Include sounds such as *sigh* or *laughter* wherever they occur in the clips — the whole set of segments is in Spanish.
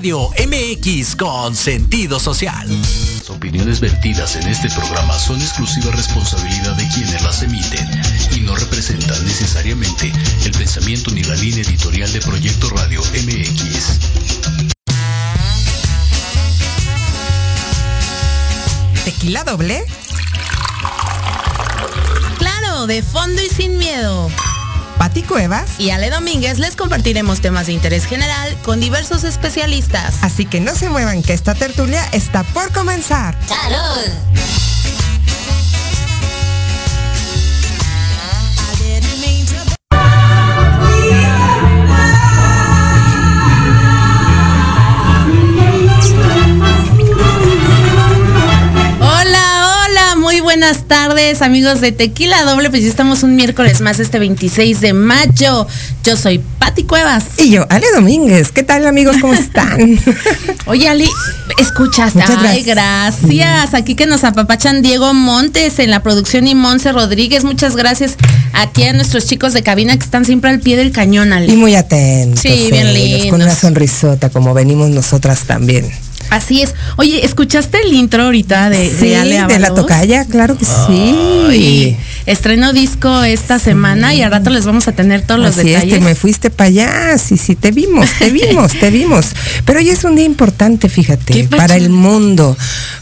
Radio MX con sentido social. Las opiniones vertidas en este programa son exclusiva responsabilidad de quienes las emiten y no representan necesariamente el pensamiento ni la línea editorial de Proyecto Radio MX. ¿Tequila doble? Claro, de fondo y sin miedo. Pati Cuevas y Ale Domínguez les compartiremos temas de interés general con diversos especialistas. Así que no se muevan que esta tertulia está por comenzar. ¡Salud! Buenas tardes, amigos de Tequila Doble. Pues ya estamos un miércoles más, este 26 de mayo. Yo soy Pati Cuevas. Y yo, Ale Domínguez. ¿Qué tal, amigos? ¿Cómo *laughs* están? Oye, Ale, escuchas. Ay, gracias. Aquí que nos apapachan Diego Montes en la producción y Monse Rodríguez. Muchas gracias aquí a nuestros chicos de cabina que están siempre al pie del cañón, Ale. Y muy atentos. Sí, bien lindos. Con una sonrisota, como venimos nosotras también. Así es. Oye, ¿escuchaste el intro ahorita de, sí, de de la tocaya? Claro que sí. estreno disco esta semana y al rato les vamos a tener todos los detalles. Es que me fuiste para allá, sí, sí, te vimos, te vimos, te vimos. Pero hoy es un día importante, fíjate, para el mundo,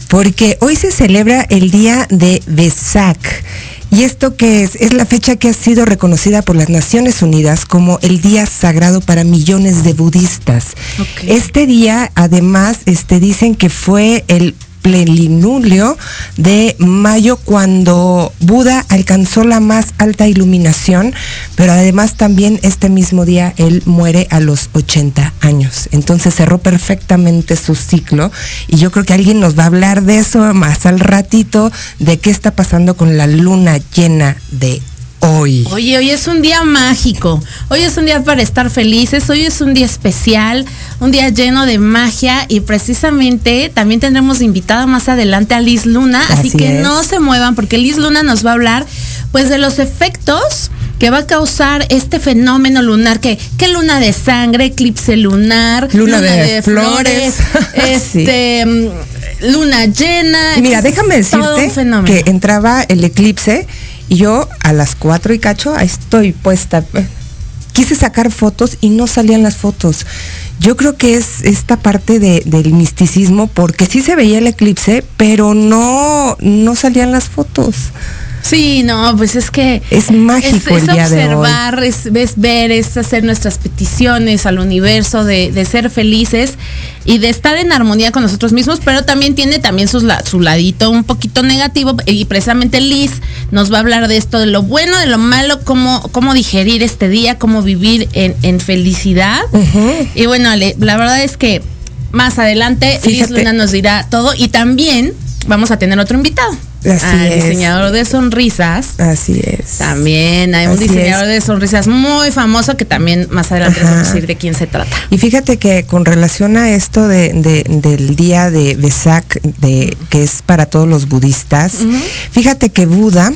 porque hoy se celebra el Día de Besak. ¿Y esto qué es? Es la fecha que ha sido reconocida por las Naciones Unidas como el día sagrado para millones de budistas. Este día, además, este, dicen que fue el plenilunio de mayo cuando Buda alcanzó la más alta iluminación, pero además también este mismo día él muere a los 80 años. Entonces cerró perfectamente su ciclo y yo creo que alguien nos va a hablar de eso más al ratito, de qué está pasando con la luna llena de hoy. Oye, hoy es un día mágico. Hoy es un día para estar felices. Hoy es un día especial, un día lleno de magia y precisamente también tendremos invitada más adelante a Liz Luna, así, que no se muevan porque Liz Luna nos va a hablar pues de los efectos que va a causar este fenómeno lunar que qué luna de sangre, eclipse lunar, luna, de, flores, *laughs* este mm, luna llena. Mira, déjame decirte que entraba el eclipse y yo a las cuatro y cacho, estoy puesta. Quise sacar fotos y no salían las fotos. Yo creo que es esta parte del misticismo, porque sí se veía el eclipse, pero no, no salían las fotos. Sí, no, pues es que es mágico es, el día observar, Es, ver, es hacer nuestras peticiones al universo, de, de, ser felices y de estar en armonía con nosotros mismos, pero también tiene también su ladito un poquito negativo y precisamente Liz nos va a hablar de esto, de lo bueno, de lo malo, cómo, cómo digerir este día, cómo vivir en, felicidad. Y bueno, la verdad es que más adelante Liz Luna nos dirá todo y también vamos a tener otro invitado. Así al diseñador de sonrisas. Así es. También hay un diseñador de sonrisas muy famoso que también más adelante vamos a decir de quién se trata. Y fíjate que con relación a esto de, del día de Besak, de, que es para todos los budistas, fíjate que Buda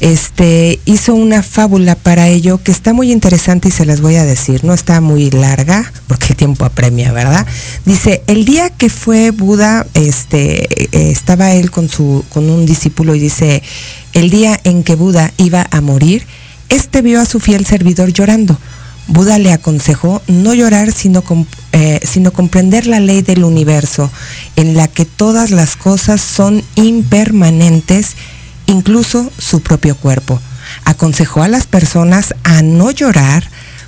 este, hizo una fábula para ello que está muy interesante y se las voy a decir. No está muy larga porque el tiempo apremia, ¿verdad? Dice, el día que fue Buda, este, eh, estaba él con, su, con un discípulo y dice, el día en que Buda iba a morir, este vio a su fiel servidor llorando. Buda le aconsejó no llorar, sino, eh, sino comprender la ley del universo, en la que todas las cosas son impermanentes incluso su propio cuerpo. Aconsejó a las personas a no llorar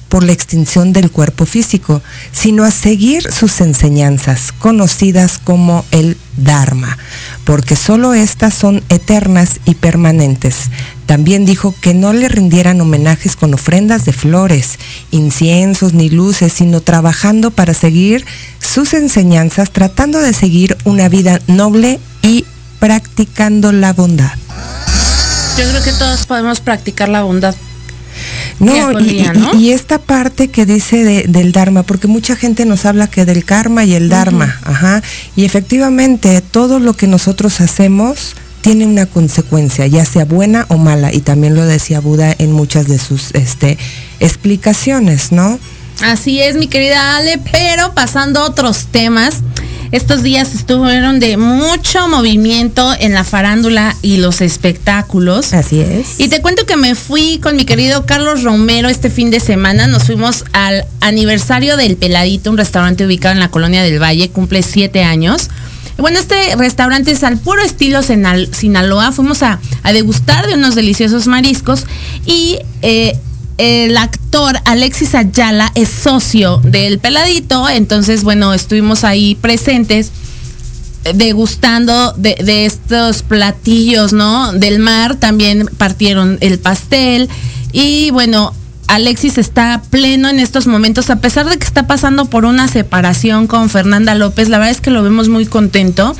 por la extinción del cuerpo físico, sino a seguir sus enseñanzas, conocidas como el Dharma, porque sólo éstas son eternas y permanentes. También dijo que no le rindieran homenajes con ofrendas de flores, inciensos ni luces, sino trabajando para seguir sus enseñanzas, tratando de seguir una vida noble y practicando la bondad. Yo creo que todos podemos practicar la bondad. No, y, esta parte que dice del Dharma, porque mucha gente nos habla que del karma y el Dharma, ajá, y efectivamente todo lo que nosotros hacemos tiene una consecuencia, ya sea buena o mala, y también lo decía Buda en muchas de sus este, explicaciones, ¿no? Así es, mi querida Ale, pero pasando a otros temas. Estos días estuvieron de mucho movimiento en la farándula y los espectáculos. Así es. Y te cuento que me fui con mi querido Carlos Romero este fin de semana. Nos fuimos al aniversario del Peladito, un restaurante ubicado en la colonia del Valle, cumple siete años. Bueno, este restaurante es al puro estilo Sinaloa. Fuimos a, degustar de unos deliciosos mariscos y eh, el actor Alexis Ayala es socio del Peladito, entonces bueno, estuvimos ahí presentes eh, degustando de, de, estos platillos, ¿no? Del mar, también partieron el pastel. Y bueno, Alexis está pleno en estos momentos, a pesar de que está pasando por una separación con Fernanda López, la verdad es que lo vemos muy contento,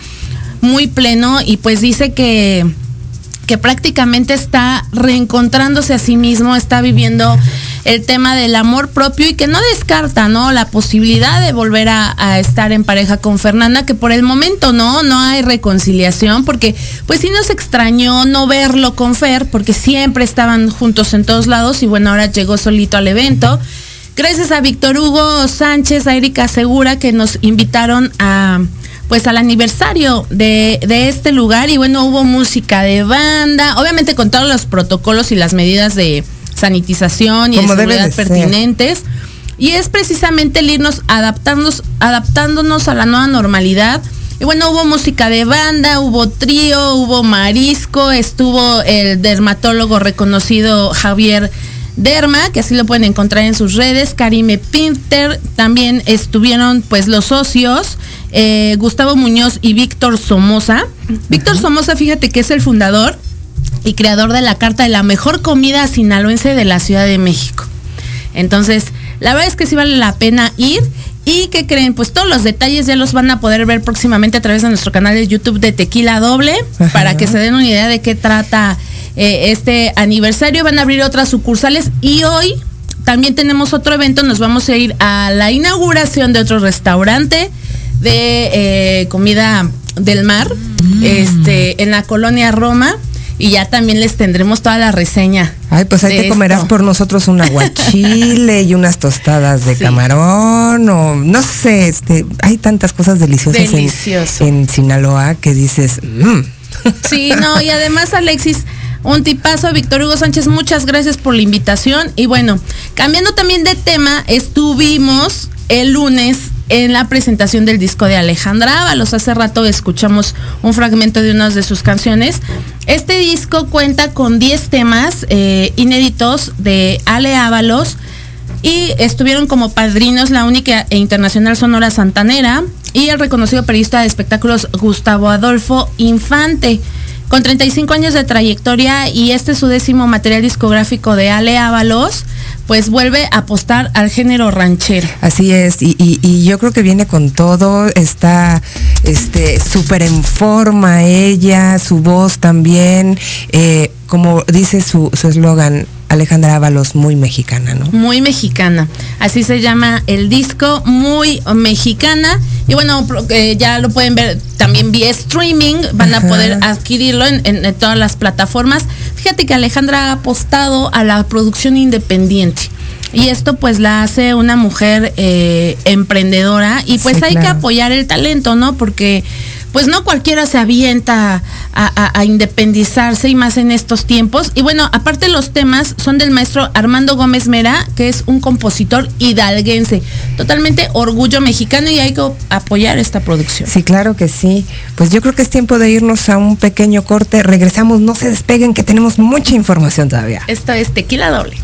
muy pleno. Y pues dice que que prácticamente está reencontrándose a sí mismo, está viviendo el tema del amor propio y que no descarta, ¿no? La posibilidad de volver a, estar en pareja con Fernanda, que por el momento no, no hay reconciliación, porque pues sí nos extrañó no verlo con Fer, porque siempre estaban juntos en todos lados y bueno, ahora llegó solito al evento. Gracias a Víctor Hugo Sánchez, a Erika Segura, que nos invitaron a pues al aniversario de, este lugar y bueno, hubo música de banda, obviamente con todos los protocolos y las medidas de sanitización y de seguridad pertinentes. Y es precisamente el irnos adaptándonos, adaptándonos a la nueva normalidad. Y bueno, hubo música de banda, hubo trío, hubo marisco, estuvo el dermatólogo reconocido Javier Derma, que así lo pueden encontrar en sus redes, Karime Pinter, también estuvieron pues los socios, eh, Gustavo Muñoz y Víctor Somoza. Víctor Somoza, fíjate que es el fundador y creador de la carta de la mejor comida sinaloense de la Ciudad de México. Entonces, la verdad es que sí vale la pena ir. ¿Y qué creen? Pues todos los detalles ya los van a poder ver próximamente a través de nuestro canal de YouTube de Tequila Doble, para que se den una idea de qué trata eh, este aniversario. Van a abrir otras sucursales y hoy también tenemos otro evento. Nos vamos a ir a la inauguración de otro restaurante de eh, comida del mar, mm. este, en la colonia Roma. Y ya también les tendremos toda la reseña. Ay, pues ahí te comerás por nosotros un aguachile y unas tostadas de camarón o no sé, este, hay tantas cosas deliciosas en, Sinaloa que dices, mm". *laughs* Sí, no, y además Alexis, un tipazo, Víctor Hugo Sánchez, muchas gracias por la invitación. Y bueno, cambiando también de tema, estuvimos el lunes en la presentación del disco de Alejandra Ábalos. Hace rato escuchamos un fragmento de una de sus canciones. Este disco cuenta con 10 temas eh, inéditos de Ale Ábalos y estuvieron como padrinos la única e internacional Sonora Santanera y el reconocido periodista de espectáculos Gustavo Adolfo Infante. Con 35 años de trayectoria y este es su décimo material discográfico de Ale Ábalos, pues vuelve a apostar al género ranchero. Así es, y, yo creo que viene con todo, está este súper en forma ella, su voz también, eh, como dice su eslogan, Alejandra Ábalos, muy mexicana, ¿no? Muy mexicana. Así se llama el disco, muy mexicana. Y bueno, eh, ya lo pueden ver también vía streaming, van a poder adquirirlo en, todas las plataformas. Fíjate que Alejandra ha apostado a la producción independiente. Y esto pues la hace una mujer eh, emprendedora y pues hay que apoyar el talento, ¿no? Porque pues no cualquiera se avienta a, independizarse y más en estos tiempos. Y bueno, aparte los temas son del maestro Armando Gómez Mera, que es un compositor hidalguense. Totalmente orgullo mexicano y hay que apoyar esta producción. Sí, claro que sí. Pues yo creo que es tiempo de irnos a un pequeño corte. Regresamos, no se despeguen, que tenemos mucha información todavía. Esto es Tequila Doble.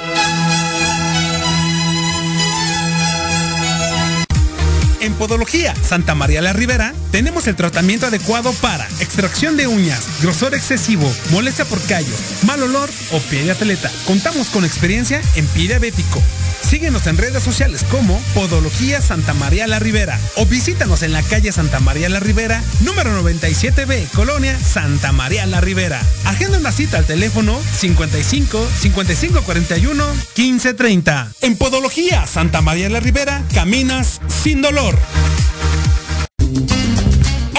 En Podología Santa María la Rivera tenemos el tratamiento adecuado para extracción de uñas, grosor excesivo, molestia por callos, mal olor o pie de atleta. Contamos con experiencia en pie diabético Síguenos en redes sociales como Podología Santa María la Ribera o visítanos en la calle Santa María la Ribera, número 97B, Colonia Santa María la Ribera. Agenda una cita al teléfono 55 55 41 15 30. En Podología Santa María la Ribera, caminas sin dolor. amor.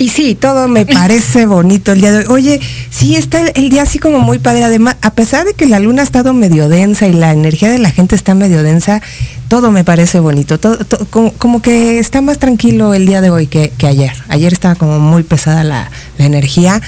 Y sí, todo me parece bonito el día de hoy. Oye, sí, está el, el, día así como muy padre. Además, a pesar de que la luna ha estado medio densa y la energía de la gente está medio densa, todo me parece bonito. Todo, todo como, como, que está más tranquilo el día de hoy que, que ayer. Ayer estaba como muy pesada la, la, energía.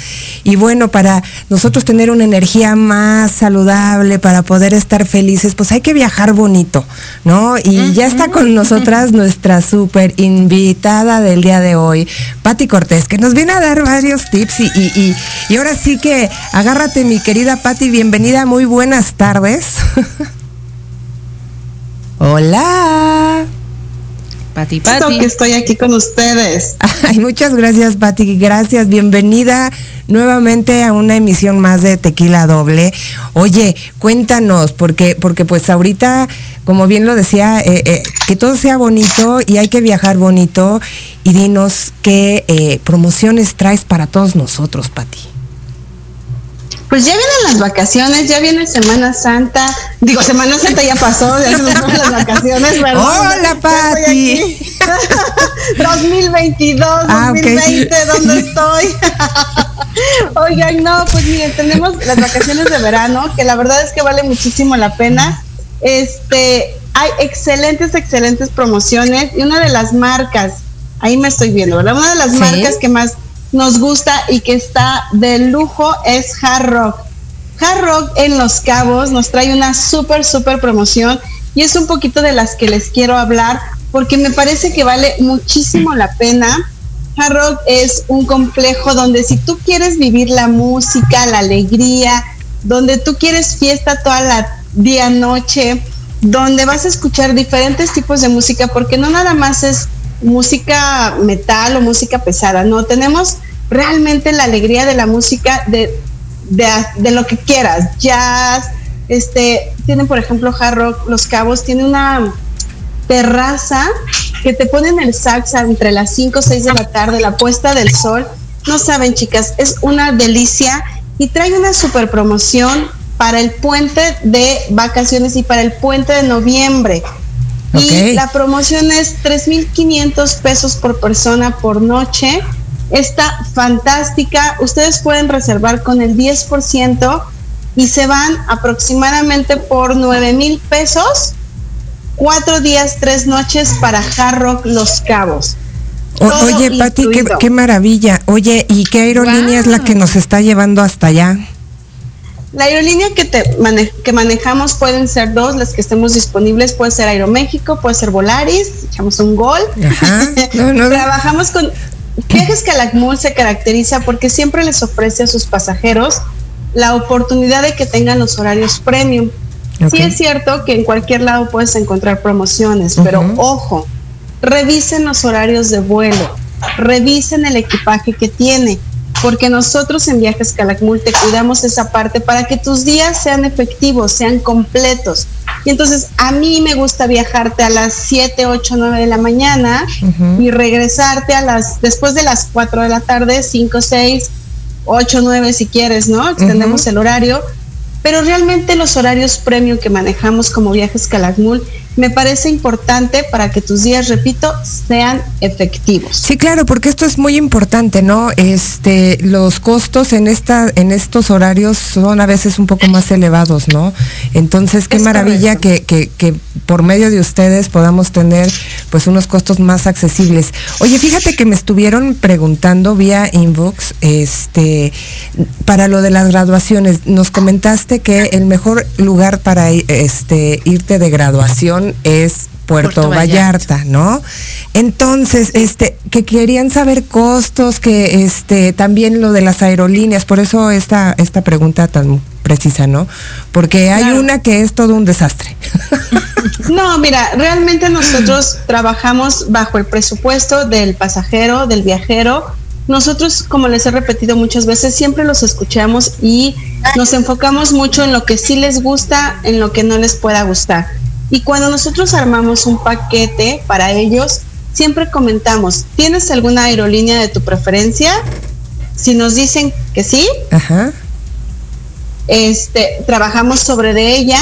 Y bueno, para nosotros tener una energía más saludable, para poder estar felices, pues hay que viajar bonito, ¿no? Y ya está con nosotras *laughs* nuestra súper invitada del día de hoy, Patti Cortés, que nos viene a dar varios tips. Y, y, y, y ahora sí que agárrate, mi querida Patti, bienvenida, muy buenas tardes. *laughs* Hola. Pati, Pati. que estoy aquí con ustedes. *laughs* Ay, muchas gracias, Pati. Gracias. Bienvenida nuevamente a una emisión más de Tequila Doble. Oye, cuéntanos, porque, porque pues ahorita, como bien lo decía, eh, eh, que todo sea bonito y hay que viajar bonito. Y dinos qué eh, promociones traes para todos nosotros, Pati. Pues ya vienen las vacaciones, ya viene Semana Santa. Digo, Semana Santa ya pasó, ya se nos fueron las vacaciones, ¿verdad? Hola, Pati. *laughs* 2022, ah, 2020, okay. ¿dónde estoy? *laughs* Oigan, no, pues miren, tenemos las vacaciones de verano, que la verdad es que vale muchísimo la pena. Este, hay excelentes, excelentes promociones y una de las marcas, ahí me estoy viendo, ¿verdad? Una de las ¿Sí? marcas que más nos gusta y que está de lujo es Hard Rock. Hard Rock en Los Cabos nos trae una súper, súper promoción y es un poquito de las que les quiero hablar porque me parece que vale muchísimo la pena. Hard Rock es un complejo donde si tú quieres vivir la música, la alegría, donde tú quieres fiesta toda la día, noche, donde vas a escuchar diferentes tipos de música, porque no nada más es música metal o música pesada, no, tenemos realmente la alegría de la música de, de, lo que quieras, jazz, este, tienen por ejemplo Hard Rock Los Cabos, tiene una terraza que te ponen el sax entre las 5 o 6 de la tarde, la puesta del sol, no saben chicas, es una delicia y trae una super promoción para el puente de vacaciones y para el puente de noviembre. Okay. Y la promoción es 3.500 pesos por persona por noche. Está fantástica. Ustedes pueden reservar con el 10% y se van aproximadamente por 9 mil pesos. Cuatro días, tres noches para Hard Rock Los Cabos. O, oye, Pati, qué, qué, maravilla. Oye, ¿y qué aerolínea wow. es la que nos está llevando hasta allá? La aerolínea que, te que manejamos pueden ser dos, las que estemos disponibles, puede ser Aeroméxico, puede ser Volaris, echamos un gol. *laughs* Trabajamos con Viajes Calakmul se caracteriza porque siempre les ofrece a sus pasajeros la oportunidad de que tengan los horarios premium. Sí es cierto que en cualquier lado puedes encontrar promociones, pero ojo, revisen los horarios de vuelo, revisen el equipaje que tiene porque nosotros en Viajes Calakmul te cuidamos esa parte para que tus días sean efectivos, sean completos. Y entonces a mí me gusta viajarte a las 7, 8, 9 de la mañana y regresarte a las, después de las 4 de la tarde, 5, 6, 8, 9 si quieres, ¿no? Extendemos el horario. Pero realmente los horarios premium que manejamos como Viajes Calakmul me parece importante para que tus días, repito, sean efectivos. Sí, claro, porque esto es muy importante, ¿no? Este, los costos en esta, en estos horarios son a veces un poco más elevados, ¿no? Entonces, qué maravilla que, que, que, por medio de ustedes podamos tener pues unos costos más accesibles. Oye, fíjate que me estuvieron preguntando vía inbox, este, para lo de las graduaciones, nos comentaste que el mejor lugar para este irte de graduación es Puerto, Vallarta, ¿no? Entonces, este, que querían saber costos, que este, también lo de las aerolíneas, por eso esta, esta pregunta tan precisa, ¿no? Porque hay una que es todo un desastre. *laughs* No, mira, realmente nosotros trabajamos bajo el presupuesto del pasajero, del viajero. Nosotros, como les he repetido muchas veces, siempre los escuchamos y nos enfocamos mucho en lo que sí les gusta, en lo que no les pueda gustar. Y cuando nosotros armamos un paquete para ellos, siempre comentamos, ¿tienes alguna aerolínea de tu preferencia? Si nos dicen que sí, este, trabajamos sobre de ella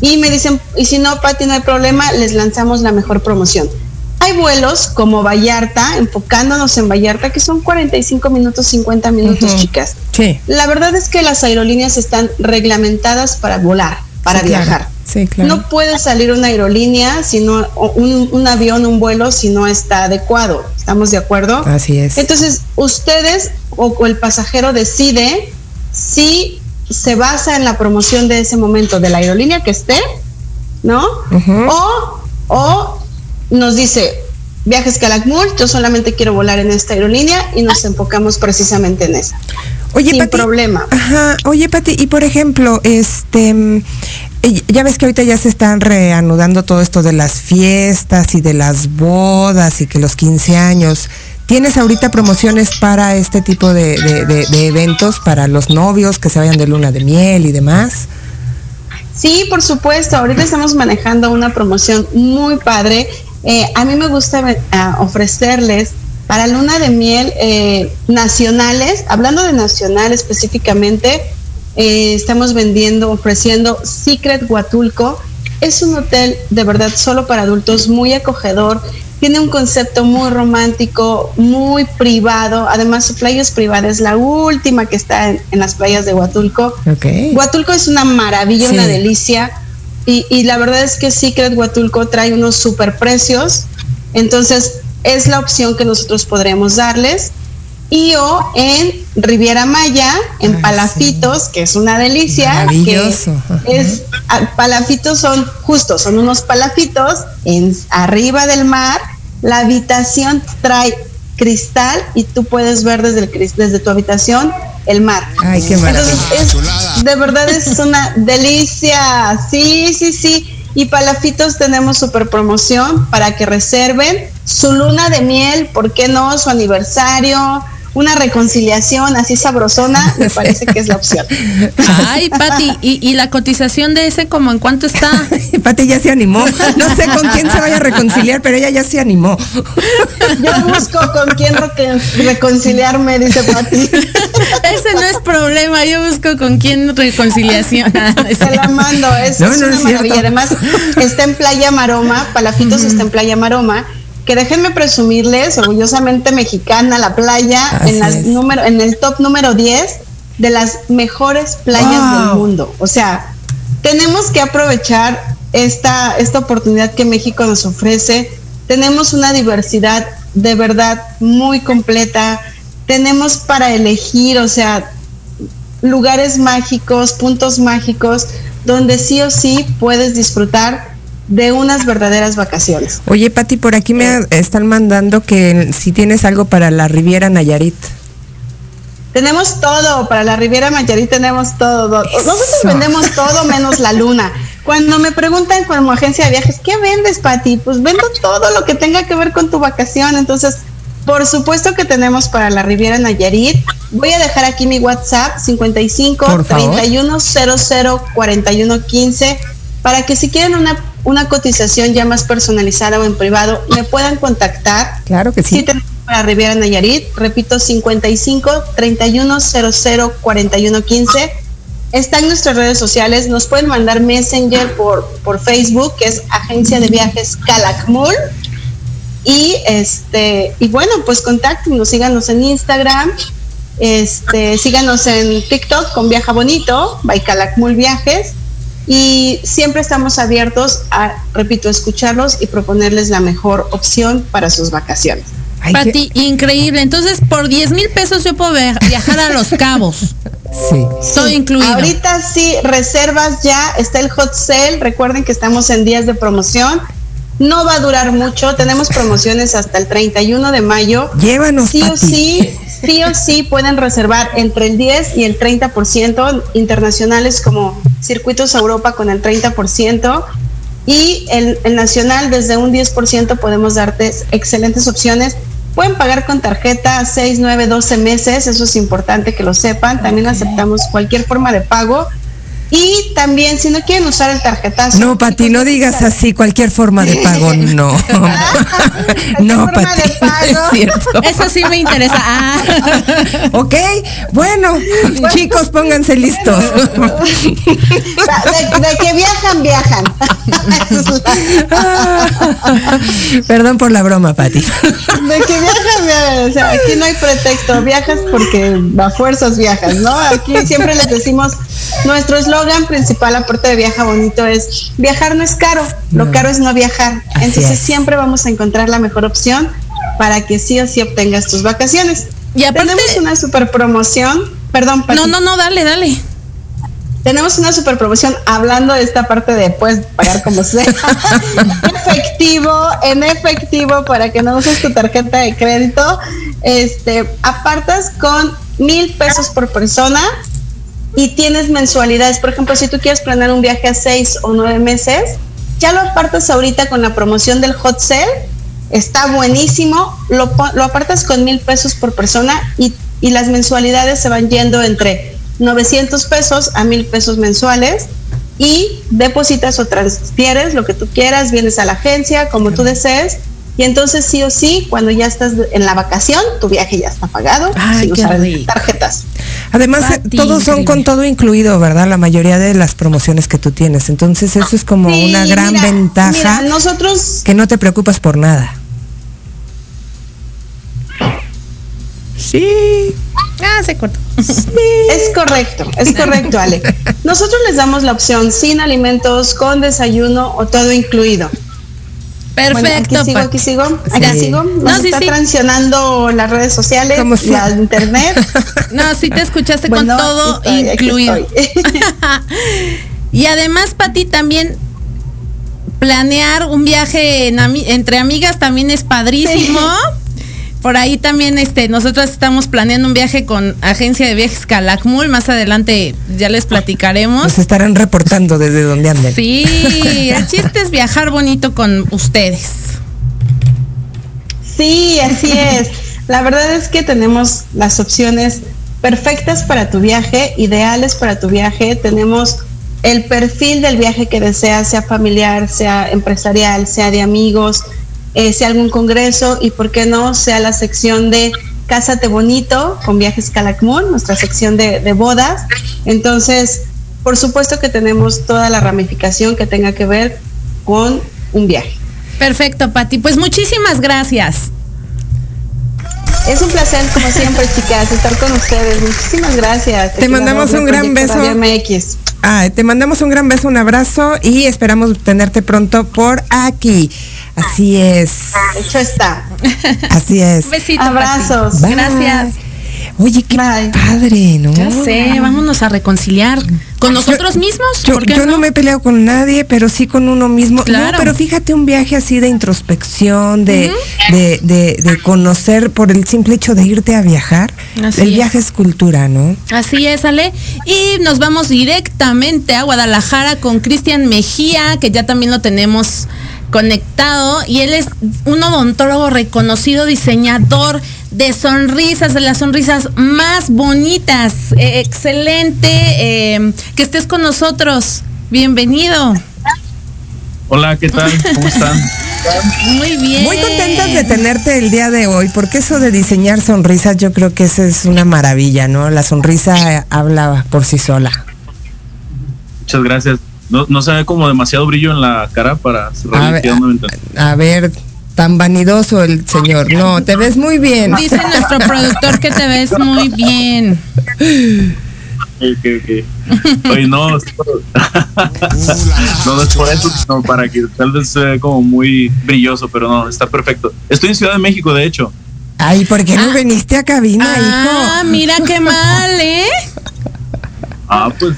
y me dicen, y si no, Pati, no hay problema, les lanzamos la mejor promoción. Hay vuelos como Vallarta, enfocándonos en Vallarta, que son 45 minutos, 50 minutos, chicas. Sí. La verdad es que las aerolíneas están reglamentadas para volar, para viajar. No puede salir una aerolínea, sino un, un avión, un vuelo, si no está adecuado. ¿Estamos de acuerdo? Así es. Entonces, ustedes o, el pasajero decide si se basa en la promoción de ese momento de la aerolínea que esté, ¿no? o, o nos dice, viajes Calakmul, yo solamente quiero volar en esta aerolínea y nos enfocamos precisamente en esa. Oye, sin problema. Ajá. Oye, Pati, y por ejemplo, este, ya ves que ahorita ya se están reanudando todo esto de las fiestas y de las bodas y que los 15 años. ¿Tienes ahorita promociones para este tipo de, eventos, para los novios que se vayan de luna de miel y demás? Sí, por supuesto. Ahorita estamos manejando una promoción muy padre. Eh, a mí me gusta eh, ofrecerles para luna de miel eh, nacionales, hablando de nacional específicamente, eh, estamos vendiendo, ofreciendo Secret Huatulco. Es un hotel de verdad solo para adultos, muy acogedor. Tiene un concepto muy romántico, muy privado. Además, su playa es privada, es la última que está en, las playas de Huatulco. Huatulco es una maravilla, una delicia. Y, y, la verdad es que Secret Huatulco trae unos super precios. Entonces, es la opción que nosotros podremos darles y o en Riviera Maya, en Palafitos, que es una delicia. Maravilloso. es, ah, palafitos son justo, son unos palafitos en, arriba del mar. La habitación trae cristal y tú puedes ver desde, el, desde tu habitación el mar. Ay, qué maravilla. de verdad es una delicia. Sí, sí, sí. Y Palafitos tenemos super promoción para que reserven su luna de miel, ¿por qué no? Su aniversario, una reconciliación así sabrosona, me parece que es la opción. *laughs* Ay, Pati, ¿y, la cotización de ese como en cuánto está? *laughs* Pati ya se animó. No sé con quién se vaya a reconciliar, pero ella ya se animó. Yo busco con quién reconciliarme, dice Pati. *laughs* Ese no es problema, yo busco con quién reconciliación. Se la mando, es, una maravilla. Además, está en Playa Maroma, Palafitos está en Playa Maroma que déjenme presumirles, orgullosamente mexicana, la playa en, las número, en el top número 10 de las mejores playas del mundo. O sea, tenemos que aprovechar esta, esta oportunidad que México nos ofrece. Tenemos una diversidad de verdad muy completa. Tenemos para elegir, o sea, lugares mágicos, puntos mágicos, donde sí o sí puedes disfrutar de unas verdaderas vacaciones. Oye, Pati, por aquí me están mandando que si tienes algo para la Riviera Nayarit. Tenemos todo, para la Riviera Nayarit tenemos todo. Nosotros vendemos *laughs* todo menos la luna. Cuando me preguntan como agencia de viajes, ¿qué vendes, Pati? Pues vendo todo lo que tenga que ver con tu vacación. Entonces, por supuesto que tenemos para la Riviera Nayarit. Voy a dejar aquí mi WhatsApp 55 31 00 41 15 para que si quieren una, una cotización ya más personalizada o en privado me puedan contactar. Claro que sí. sí tenemos para Riviera Nayarit, repito 55 31 00 41 15. Está en nuestras redes sociales, nos pueden mandar Messenger por, por Facebook, que es Agencia de Viajes Calakmul y este, y bueno, pues contáctenos, síganos en Instagram, este, síganos en TikTok con Viaja Bonito, Baicalacmul Viajes, y siempre estamos abiertos a, repito, escucharlos y proponerles la mejor opción para sus vacaciones. Pati, increíble. Entonces, por 10 mil pesos yo puedo viajar a Los Cabos. *laughs* Sí. Todo incluido. Ahorita sí, reservas ya, está el hot sale. Recuerden que estamos en días de promoción. No va a durar mucho, tenemos promociones hasta el 31 de mayo. Llévanos, sí o sí, *laughs* sí o sí pueden reservar entre el 10 y el 30%, internacionales como Circuitos Europa con el 30%, y el, el nacional desde un 10% podemos darte excelentes opciones. Pueden pagar con tarjeta 6, 9, 12 meses, eso es importante que lo sepan. También aceptamos cualquier forma de pago. Y también, si no quieren usar el tarjetazo. No, Pati, no digas así, cualquier forma de pago, *laughs* no. *laughs* *laughs* no, forma Pati. de pago. es cierto. Eso sí me interesa. Ah. ok, bueno, chicos, pónganse listos. De, de que viajan, viajan. Perdón por la broma, Pati. De que viajan, viajan. O sea, aquí no hay pretexto. Viajas porque a fuerzas viajas, ¿no? Aquí siempre les decimos, nuestro eslogan principal, aparte de viaja bonito, es viajar no es caro, lo caro es no viajar. Así Entonces es. siempre vamos a encontrar la mejor opción para que sí o sí obtengas tus vacaciones. Y aparte- Tenemos una super promoción. Perdón, Pati. No, no, no, dale, dale. Tenemos una super promoción hablando de esta parte de puedes pagar como sea. En *laughs* efectivo, en efectivo, para que no uses tu tarjeta de crédito. Este, apartas con mil pesos por persona y tienes mensualidades. Por ejemplo, si tú quieres planear un viaje a seis o nueve meses, ya lo apartas ahorita con la promoción del hot sale. Está buenísimo. Lo, lo apartas con mil pesos por persona y, y las mensualidades se van yendo entre 900 pesos a mil pesos mensuales y depositas o transfieres lo que tú quieras, vienes a la agencia como tú desees y entonces sí o sí, cuando ya estás en la vacación, tu viaje ya está pagado Ay, sin qué usar rico. tarjetas. Además, eh, Pati, todos son increíble. con todo incluido, ¿verdad? La mayoría de las promociones que tú tienes. Entonces, eso es como Sí, una gran mira, ventaja Mira, nosotros que no te preocupas por nada. Sí. Ah, se cortó. Es correcto, es correcto, Ale. *laughs* Nosotros les damos la opción sin alimentos, con desayuno o todo incluido. Perfecto. Bueno, aquí sigo, aquí sigo, aquí Sí. sigo. Nos No, sí, está sí. transicionando las redes sociales, la internet. *laughs* No, sí te escuchaste Bueno, con todo estoy, incluido. *laughs* y además, Pati, también planear un viaje en entre amigas también es padrísimo. *laughs* Por ahí también este nosotros estamos planeando un viaje con agencia de viajes Calakmul, más adelante ya les platicaremos. Nos estarán reportando desde donde anden. Sí, el *laughs* chiste es viajar bonito con ustedes. Sí, así es. La verdad es que tenemos las opciones perfectas para tu viaje, ideales para tu viaje. Tenemos el perfil del viaje que deseas, sea familiar, sea empresarial, sea de amigos, eh, sea algún congreso y, ¿por qué no?, sea la sección de Cásate Bonito con Viajes Calakmul, nuestra sección de, de bodas. Entonces, por supuesto que tenemos toda la ramificación que tenga que ver con un viaje. Perfecto, Pati. Pues muchísimas gracias. Es un placer, como siempre, *laughs* chicas, estar con ustedes. Muchísimas gracias. Te mandamos un gran beso. MX. Ah, te mandamos un gran beso, un abrazo y esperamos tenerte pronto por aquí. Así es, Hecho está. así es. Un *laughs* besito. Abrazos. Bye. Gracias. Oye, qué padre, ¿no? Ya sé, vámonos a reconciliar con nosotros mismos. Yo, ¿por qué yo no? me he peleado con nadie, pero sí con uno mismo. Claro. No, pero fíjate un viaje así de introspección, de, de, de, de conocer por el simple hecho de irte a viajar. Así el es. viaje es cultura, ¿no? Así es, Ale. Y nos vamos directamente a Guadalajara con Cristian Mejía, que ya también lo tenemos conectado. Y él es un odontólogo reconocido, diseñador de sonrisas, de las sonrisas más bonitas. Eh, excelente eh, que estés con nosotros. Bienvenido. Hola, ¿qué tal? ¿Cómo están? *laughs* Muy bien. Muy contentas de tenerte el día de hoy, porque eso de diseñar sonrisas, yo creo que eso es una maravilla, ¿no? La sonrisa eh, habla por sí sola. Muchas gracias. No, no se ve como demasiado brillo en la cara para A ver, el 90. A ver, tan vanidoso el señor. No, te ves muy bien. Dice nuestro productor que te ves muy bien. Ok, ok. Oye, no, es por- no, no es por eso, sino para que tal vez se vea como muy brilloso, pero no, está perfecto. Estoy en Ciudad de México, de hecho. Ay, ¿por qué no viniste a cabina, Ah, hijo? mira qué mal, ¿eh? Ah, pues,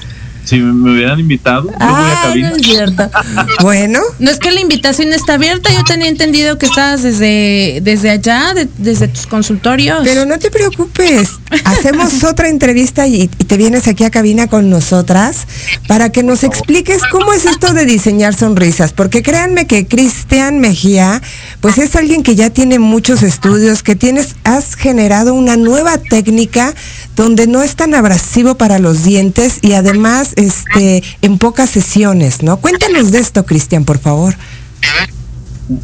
si me hubieran invitado, yo voy a Ah, cabina. no es cierto. *laughs* Bueno, No es que la invitación está abierta, yo tenía entendido que estabas desde, desde allá, de- desde tus consultorios. pero no te preocupes. Hacemos otra entrevista y, y te vienes aquí a cabina con nosotras para que nos expliques cómo es esto de diseñar sonrisas. Porque créanme que Cristian Mejía, pues es alguien que ya tiene muchos estudios, que tienes, has generado una nueva técnica donde no es tan abrasivo para los dientes y además este en pocas sesiones, ¿no? Cuéntanos de esto, Cristian, por favor.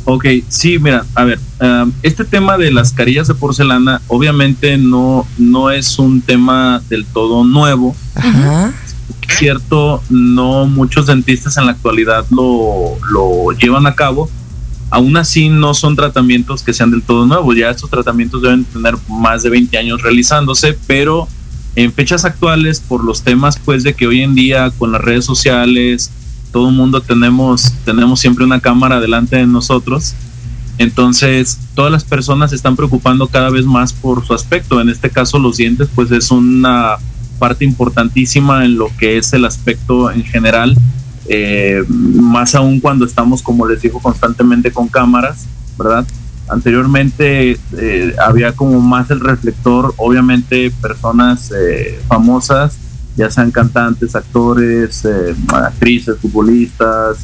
Ok, sí, mira, a ver, um, este tema de las carillas de porcelana obviamente no, no es un tema del todo nuevo. Ajá. Es cierto, no muchos dentistas en la actualidad lo, lo llevan a cabo. Aún así, no son tratamientos que sean del todo nuevos. Ya estos tratamientos deben tener más de 20 años realizándose, pero en fechas actuales, por los temas, pues, de que hoy en día con las redes sociales, todo el mundo tenemos, tenemos siempre una cámara delante de nosotros. Entonces, todas las personas se están preocupando cada vez más por su aspecto. En este caso, los dientes, pues, es una parte importantísima en lo que es el aspecto en general, eh, más aún cuando estamos, como les digo, constantemente con cámaras, ¿verdad? Anteriormente eh, había como más el reflector, obviamente personas eh, famosas, ya sean cantantes, actores, eh, actrices, futbolistas,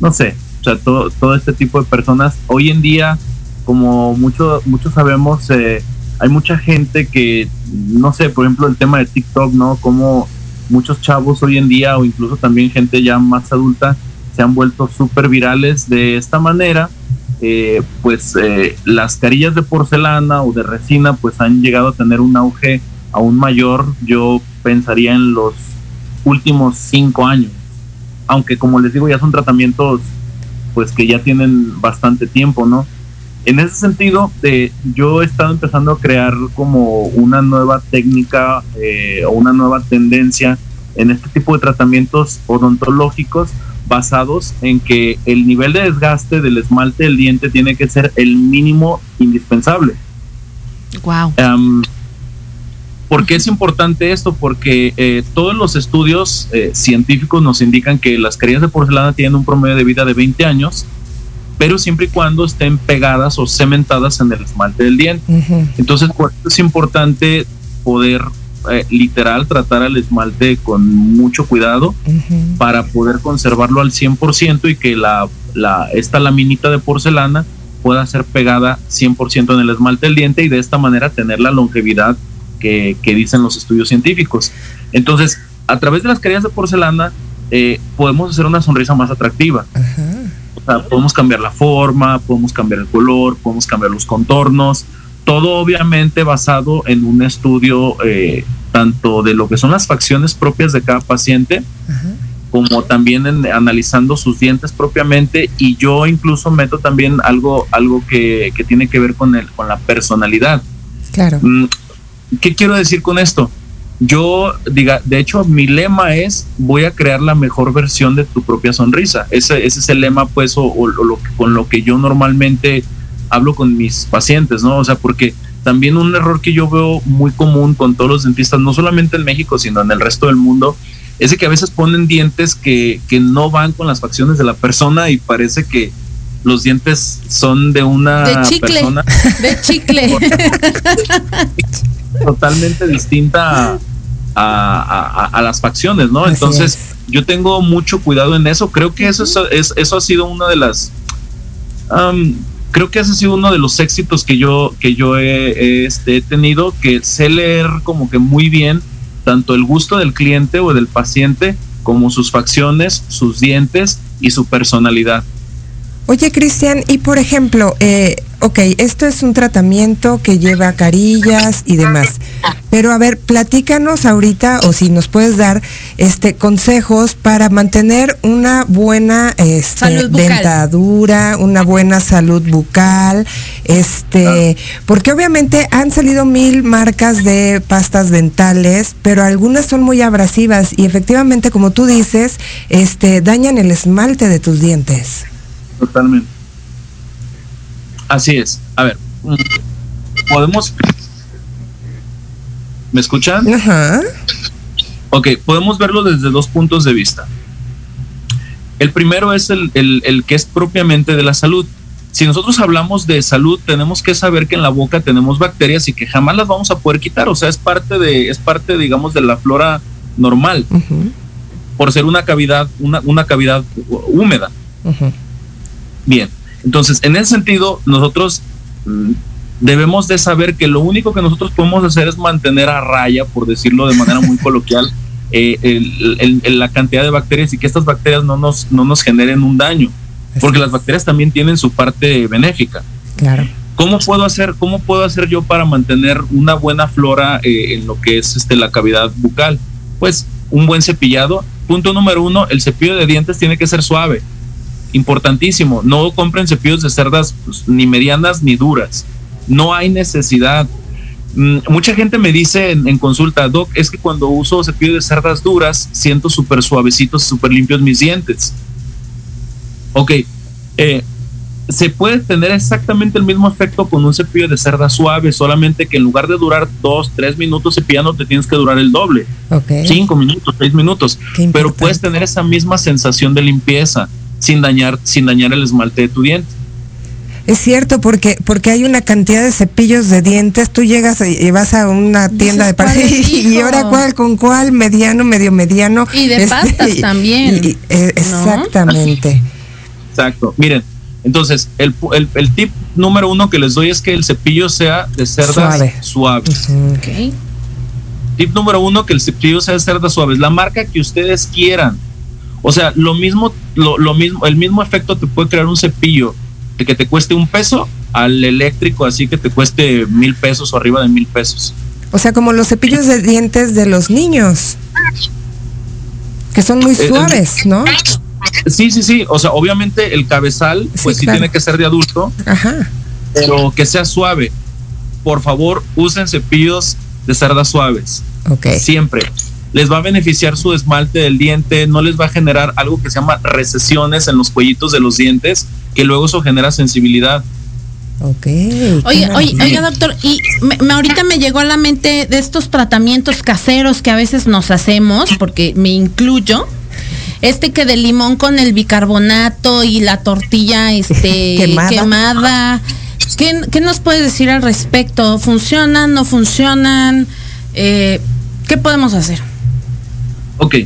no sé, o sea, todo, todo este tipo de personas. Hoy en día, como mucho, muchos sabemos, eh, hay mucha gente que, no sé, por ejemplo, el tema de TikTok, ¿no? Como muchos chavos hoy en día, o incluso también gente ya más adulta, se han vuelto súper virales de esta manera. Eh, pues eh, las carillas de porcelana o de resina pues han llegado a tener un auge aún mayor, yo pensaría en los últimos cinco años. Aunque como les digo, ya son tratamientos pues que ya tienen bastante tiempo, ¿no? En ese sentido, eh, yo he estado empezando a crear como una nueva técnica eh, o una nueva tendencia en este tipo de tratamientos odontológicos basados en que el nivel de desgaste del esmalte del diente tiene que ser el mínimo indispensable. Wow. Um, ¿Por qué es importante esto? Porque eh, todos los estudios eh, científicos nos indican que las carillas de porcelana tienen un promedio de vida de 20 años, pero siempre y cuando estén pegadas o cementadas en el esmalte del diente. Ujú. Entonces, por eso es importante poder eh, literal tratar al esmalte con mucho cuidado para poder conservarlo al 100% y que la, la, esta laminita de porcelana pueda ser pegada 100% en el esmalte del diente y de esta manera tener la longevidad que, que dicen los estudios científicos. Entonces, a través de las carillas de porcelana eh, podemos hacer una sonrisa más atractiva. O sea, podemos cambiar la forma, podemos cambiar el color, podemos cambiar los contornos, todo obviamente basado en un estudio eh, tanto de lo que son las facciones propias de cada paciente, Ajá. como también en, analizando sus dientes propiamente y yo incluso meto también algo, algo que, que tiene que ver con, el, con la personalidad. Claro. Mm, ¿Qué quiero decir con esto? Yo, diga, de hecho, mi lema es voy a crear la mejor versión de tu propia sonrisa. Ese, ese es el lema, pues, o, o lo, con lo que yo normalmente hablo con mis pacientes, ¿no? O sea, porque también un error que yo veo muy común con todos los dentistas, no solamente en México, sino en el resto del mundo, es de que a veces ponen dientes que, que no van con las facciones de la persona y parece que los dientes son de una De chicle. persona De chicle. *laughs* totalmente distinta a, a- a- a las facciones, ¿no? Así Entonces, yo tengo mucho cuidado en eso. Creo que eso, es- es, eso ha sido una de las. am, creo que ese ha sido uno de los éxitos que yo, que yo he, este, he tenido, que sé leer como que muy bien tanto el gusto del cliente o del paciente como sus facciones, sus dientes y su personalidad. Oye, Cristian, y por ejemplo, eh, ok, esto es un tratamiento que lleva carillas y demás, pero a ver, platícanos ahorita o si nos puedes dar este consejos para mantener una buena este, dentadura, una buena salud bucal, este, porque obviamente han salido mil marcas de pastas dentales, pero algunas son muy abrasivas y efectivamente, como tú dices, este, dañan el esmalte de tus dientes. Totalmente. Así es. A ver, mm, podemos. ¿Me escuchan? Ajá. Ok, podemos verlo desde dos puntos de vista. El primero es el, el- el que es propiamente de la salud. Si nosotros hablamos de salud, tenemos que saber que en la boca tenemos bacterias y que jamás las vamos a poder quitar. O sea, es parte de, es parte, digamos, de la flora normal, por ser una cavidad, una, una cavidad húmeda. Bien, entonces en ese sentido nosotros mm, debemos de saber que lo único que nosotros podemos hacer es mantener a raya, por decirlo de manera muy *laughs* coloquial, eh, el- el- el- la cantidad de bacterias y que estas bacterias no nos, no nos generen un daño, porque las bacterias también tienen su parte benéfica. Claro. ¿Cómo puedo hacer, cómo puedo hacer yo para mantener una buena flora eh, en lo que es este, la cavidad bucal? Pues un buen cepillado. Punto número uno, el cepillo de dientes tiene que ser suave. Importantísimo. No compren cepillos de cerdas pues, ni medianas ni duras. No hay necesidad. Mm, mucha gente me dice en, en consulta, Doc, es que cuando uso cepillo de cerdas duras, siento súper suavecitos, súper limpios mis dientes. Ok, eh, se puede tener exactamente el mismo efecto con un cepillo de cerdas suave, solamente que en lugar de durar dos, tres minutos cepillando, te tienes que durar el doble, Ok. cinco minutos, seis minutos, pero puedes tener esa misma sensación de limpieza sin dañar, sin dañar el esmalte de tu diente. Es cierto, porque, porque hay una cantidad de cepillos de dientes. Tú llegas y vas a una tienda de ¿cuál pareja y, ahora cuál, con cuál, mediano, medio mediano. Y de pastas y- también, y- eh, ¿no? Exactamente. Exacto. Miren, entonces, el, el, el tip número uno que les doy es que el cepillo sea de cerdas Suave. suaves. Tip número uno, que el cepillo sea de cerdas suaves, la marca que ustedes quieran. O sea, lo mismo, lo, lo mismo, el mismo efecto te puede crear un cepillo de que te cueste un peso al eléctrico, así que te cueste mil pesos o arriba de mil pesos. O sea, como los cepillos de dientes de los niños. Que son muy Eh, suaves, ¿no? Sí, sí, sí. O sea, obviamente el cabezal, Sí, pues sí claro. tiene que ser de adulto, Ajá. pero que sea suave. Por favor, usen cepillos de cerdas suaves. Ok. Siempre. Les va a beneficiar su esmalte del diente, no les va a generar algo que se llama recesiones en los cuellitos de los dientes, que luego eso genera sensibilidad. Ok. Oye, oye, oiga, doctor, y me- me- ahorita me llegó a la mente de estos tratamientos caseros que a veces nos hacemos, porque me incluyo. Este que de limón con el bicarbonato y la tortilla este *laughs* Quemada. quemada. ¿Qué, qué nos puedes decir al respecto? ¿Funcionan? ¿No funcionan? Eh, ¿Qué podemos hacer? Ok.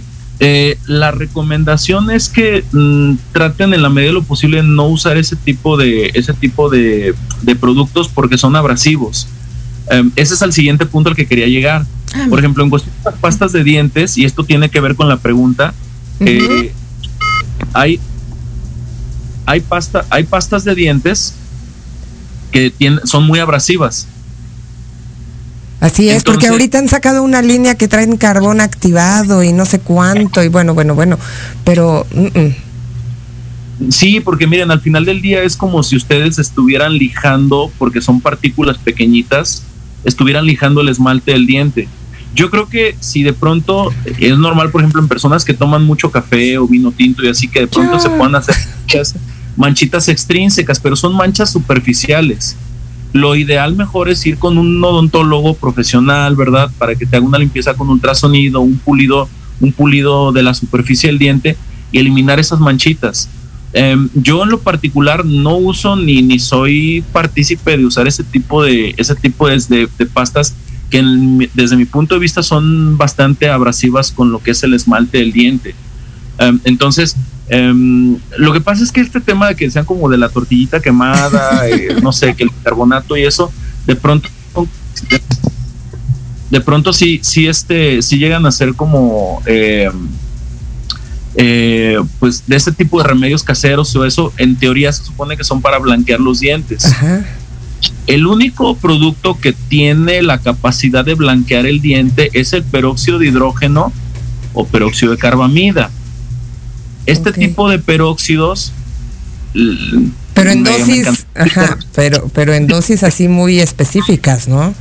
eh, la recomendación es que mm, traten en la medida de lo posible no usar ese tipo de ese tipo de, de productos porque son abrasivos. Em, ese es el siguiente punto al que quería llegar. Ah, Por ejemplo, en cuestión de las pastas de dientes, y esto tiene que ver con la pregunta, eh, hay, hay, pasta, hay pastas de dientes que tienen, son muy abrasivas. Así es, porque ahorita han sacado una línea que traen carbón activado y no sé cuánto, y bueno, bueno, bueno, pero Sí, porque miren, al final del día es como si ustedes estuvieran lijando, porque son partículas pequeñitas, estuvieran lijando el esmalte del diente. Yo creo que si de pronto es normal, por ejemplo, en personas que toman mucho café o vino tinto y así, que de pronto se puedan hacer *laughs* manchitas extrínsecas, pero son manchas superficiales. Lo ideal mejor es ir con un odontólogo profesional, ¿verdad? Para que te haga una limpieza con ultrasonido, un pulido, un pulido de la superficie del diente y eliminar esas manchitas. Em, yo en lo particular no uso ni, ni soy partícipe de usar ese tipo de, ese tipo de, de, pastas que desde mi punto de vista son bastante abrasivas con lo que es el esmalte del diente. Em, entonces, em, lo que pasa es que este tema de que sean como de la tortillita quemada, *laughs* eh, no sé, que el carbonato y eso, de pronto, de pronto sí, sí, este, sí llegan a ser como eh, pues de este tipo de remedios caseros o eso, en teoría se supone que son para blanquear los dientes. El único producto que tiene la capacidad de blanquear el diente es el peróxido de hidrógeno o peróxido de carbamida. Este tipo de peróxidos pero en dosis, pero, pero en dosis así muy específicas, ¿no?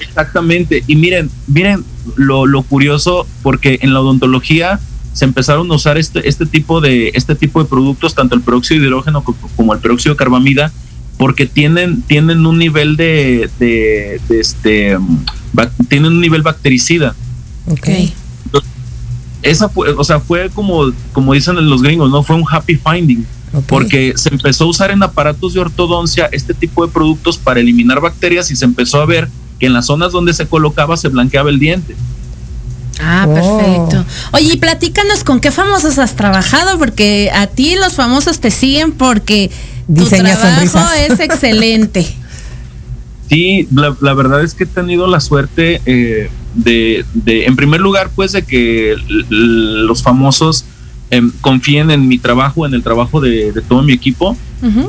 Exactamente. Y miren, miren lo, lo curioso, porque en la odontología se empezaron a usar este, este, tipo de, este tipo de productos, tanto el peróxido de hidrógeno como el peróxido de carbamida, porque tienen, tienen un nivel de, de, este, tienen un nivel bactericida. Ok. Esa fue, o sea, fue como, como dicen los gringos, ¿no? Fue un happy finding. Porque se empezó a usar en aparatos de ortodoncia este tipo de productos para eliminar bacterias y se empezó a ver que en las zonas donde se colocaba se blanqueaba el diente. Ah, perfecto. Oye, y platícanos con qué famosos has trabajado, porque a ti los famosos te siguen porque tu trabajo es *laughs* excelente. Sí, la, verdad es que he tenido la suerte eh, de, en primer lugar, pues, de que los famosos em, confíen en mi trabajo, en el trabajo de, todo mi equipo.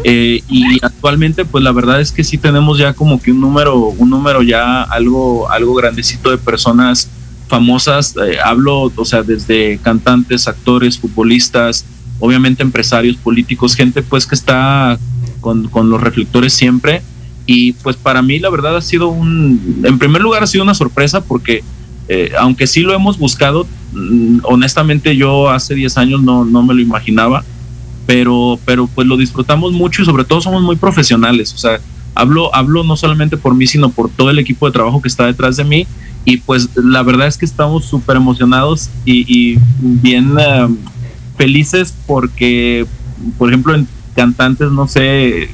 Eh, y actualmente, pues, la verdad es que sí tenemos ya como que un número, un número ya algo, algo grandecito de personas famosas, eh, hablo, o sea, desde cantantes, actores, futbolistas, obviamente empresarios, políticos, gente pues que está con, los reflectores siempre. Y pues para mí la verdad ha sido un, en primer lugar ha sido una sorpresa porque eh, aunque sí lo hemos buscado, mm, honestamente yo hace 10 años no, no me lo imaginaba, pero, pero pues lo disfrutamos mucho y sobre todo somos muy profesionales, o sea, hablo, hablo no solamente por mí, sino por todo el equipo de trabajo que está detrás de mí y pues la verdad es que estamos súper emocionados y, bien um, felices porque, por ejemplo, en cantantes, no sé,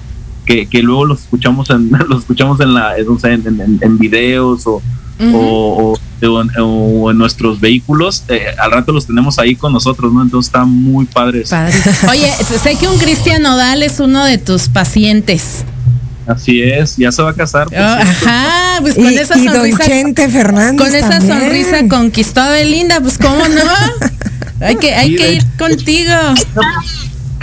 que, luego los escuchamos en, *laughs* los escuchamos en la, en, en, videos o, o, en nuestros vehículos, eh, al rato los tenemos ahí con nosotros, ¿no? Entonces está muy padre. padre. *laughs* Oye, sé que un Cristian Nodal es uno de tus pacientes. Así es, ya se va a casar. Ah, ajá, pues con esa sonrisa. con esa sonrisa conquistó a Belinda, pues cómo no. *laughs* hay que, hay que ir contigo.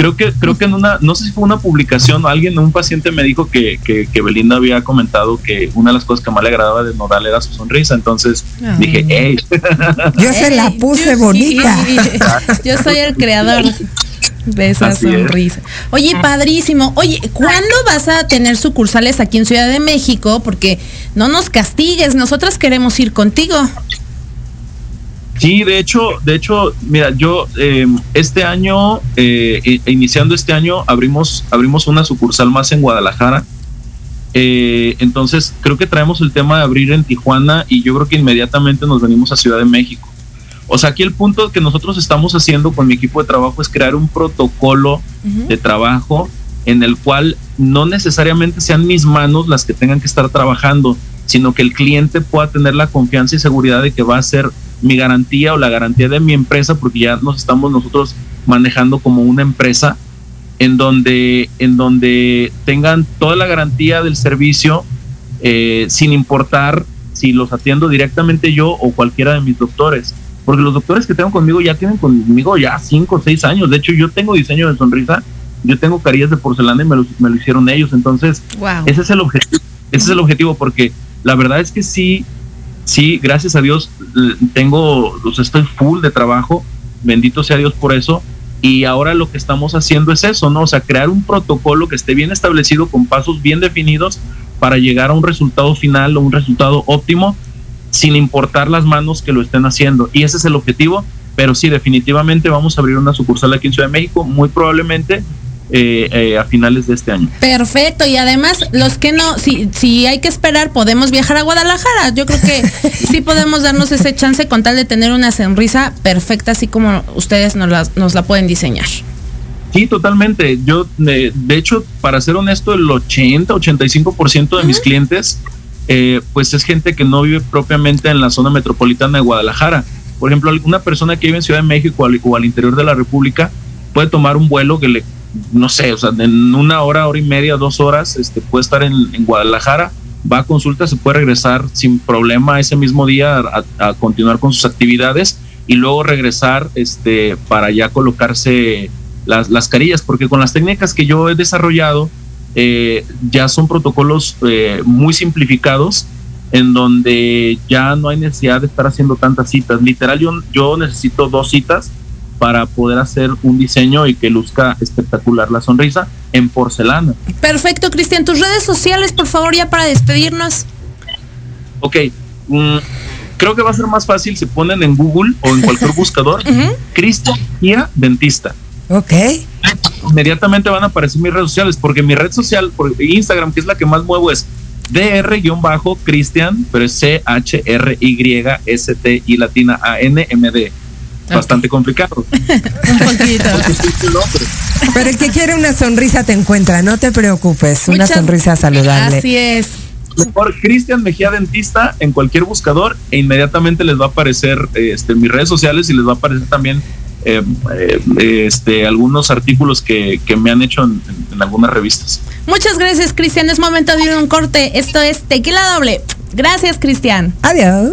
Creo que, creo que en una, no sé si fue una publicación, alguien, un paciente me dijo que, que, Belinda había comentado que una de las cosas que más le agradaba de Nodal era su sonrisa. Entonces dije, hey. Yo se la puse bonita. *laughs* yo soy el creador de esa sonrisa. Oye, padrísimo. Oye, ¿cuándo vas a tener sucursales aquí en Ciudad de México? Porque no nos castigues, nosotras queremos ir contigo. Sí, de hecho, de hecho, mira, yo eh, este año, eh, iniciando este año, abrimos, abrimos una sucursal más en Guadalajara. Eh, entonces, creo que traemos el tema de abrir en Tijuana y yo creo que inmediatamente nos venimos a Ciudad de México. O sea, aquí el punto que nosotros estamos haciendo con mi equipo de trabajo es crear un protocolo de trabajo en el cual no necesariamente sean mis manos las que tengan que estar trabajando, sino que el cliente pueda tener la confianza y seguridad de que va a ser mi garantía o la garantía de mi empresa, porque ya nos estamos nosotros manejando como una empresa en donde, en donde tengan toda la garantía del servicio eh, sin importar si los atiendo directamente yo o cualquiera de mis doctores porque los doctores que tengo conmigo ya tienen conmigo ya 5 o 6 años. De hecho, yo tengo diseño de sonrisa, yo tengo carillas de porcelana y me lo, me lo hicieron ellos. Entonces, ese es el objetivo. Ese es el objetivo, porque la verdad es que sí, sí, gracias a Dios, tengo, los estoy full de trabajo. Bendito sea Dios por eso. Y ahora lo que estamos haciendo es eso, ¿no? O sea, crear un protocolo que esté bien establecido con pasos bien definidos para llegar a un resultado final o un resultado óptimo sin importar las manos que lo estén haciendo. Y ese es el objetivo, pero sí, definitivamente vamos a abrir una sucursal aquí en Ciudad de México, muy probablemente eh, eh, a finales de este año. Perfecto, y además los que no, si, si hay que esperar, podemos viajar a Guadalajara. Yo creo que *laughs* sí podemos darnos ese chance con tal de tener una sonrisa perfecta, así como ustedes nos la, nos la pueden diseñar. Sí, totalmente. Yo, de, de hecho, para ser honesto, el 80, 85% de mis clientes, eh, pues es gente que no vive propiamente en la zona metropolitana de Guadalajara. Por ejemplo, una persona que vive en Ciudad de México al- o al interior de la República puede tomar un vuelo que le, no sé, o sea, en una hora, hora y media, dos horas, este, puede estar en, Guadalajara, va a consulta, se puede regresar sin problema ese mismo día a, a continuar con sus actividades y luego regresar este, para ya colocarse las, las carillas, porque con las técnicas que yo he desarrollado, eh, ya son protocolos eh, muy simplificados en donde ya no hay necesidad de estar haciendo tantas citas. Literal, yo, yo necesito dos citas para poder hacer un diseño y que luzca espectacular la sonrisa en porcelana. Perfecto, Cristian, tus redes sociales, por favor, ya para despedirnos. Ok, mm, creo que va a ser más fácil si ponen en Google o en cualquier *laughs* buscador Cristian Gia Dentista. Ok. Inmediatamente van a aparecer mis redes sociales, porque mi red social, por Instagram, que es la que más muevo, es dr-cristian, pero es C-H-R-Y-S-T y latina A-N-M-D. Bastante complicado. *laughs* Un poquito. Pero el que quiere una sonrisa te encuentra, no te preocupes, una Muchas- sonrisa saludable. Así es. Mejor Cristian Mejía Dentista en cualquier buscador e inmediatamente les va a aparecer eh, este, mis redes sociales y les va a aparecer también eh, eh, este, algunos artículos que, que me han hecho en, en- en algunas revistas. Muchas gracias, Cristian. Es momento de ir a un corte. Esto es Tequila Doble. Gracias, Cristian. Adiós.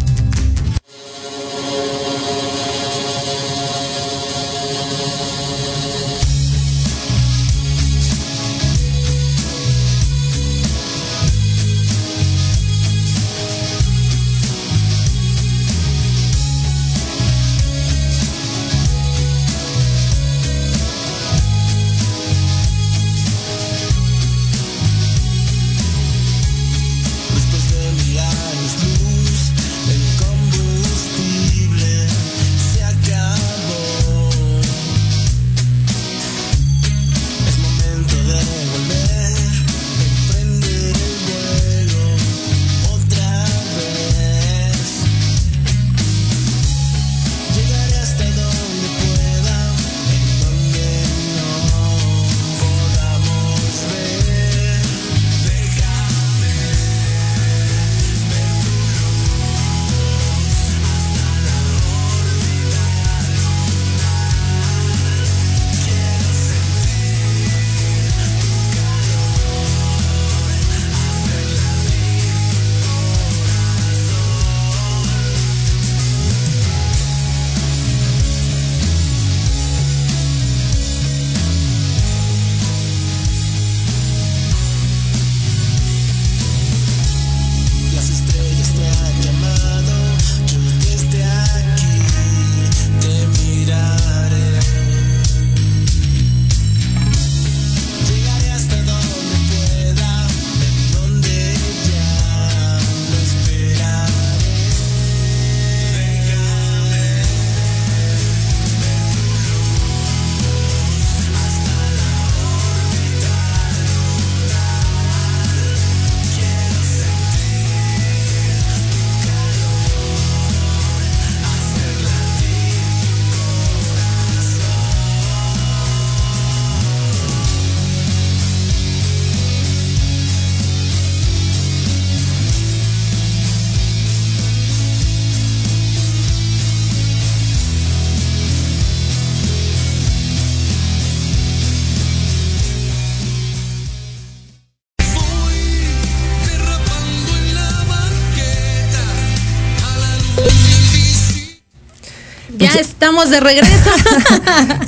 Ya estamos de regreso.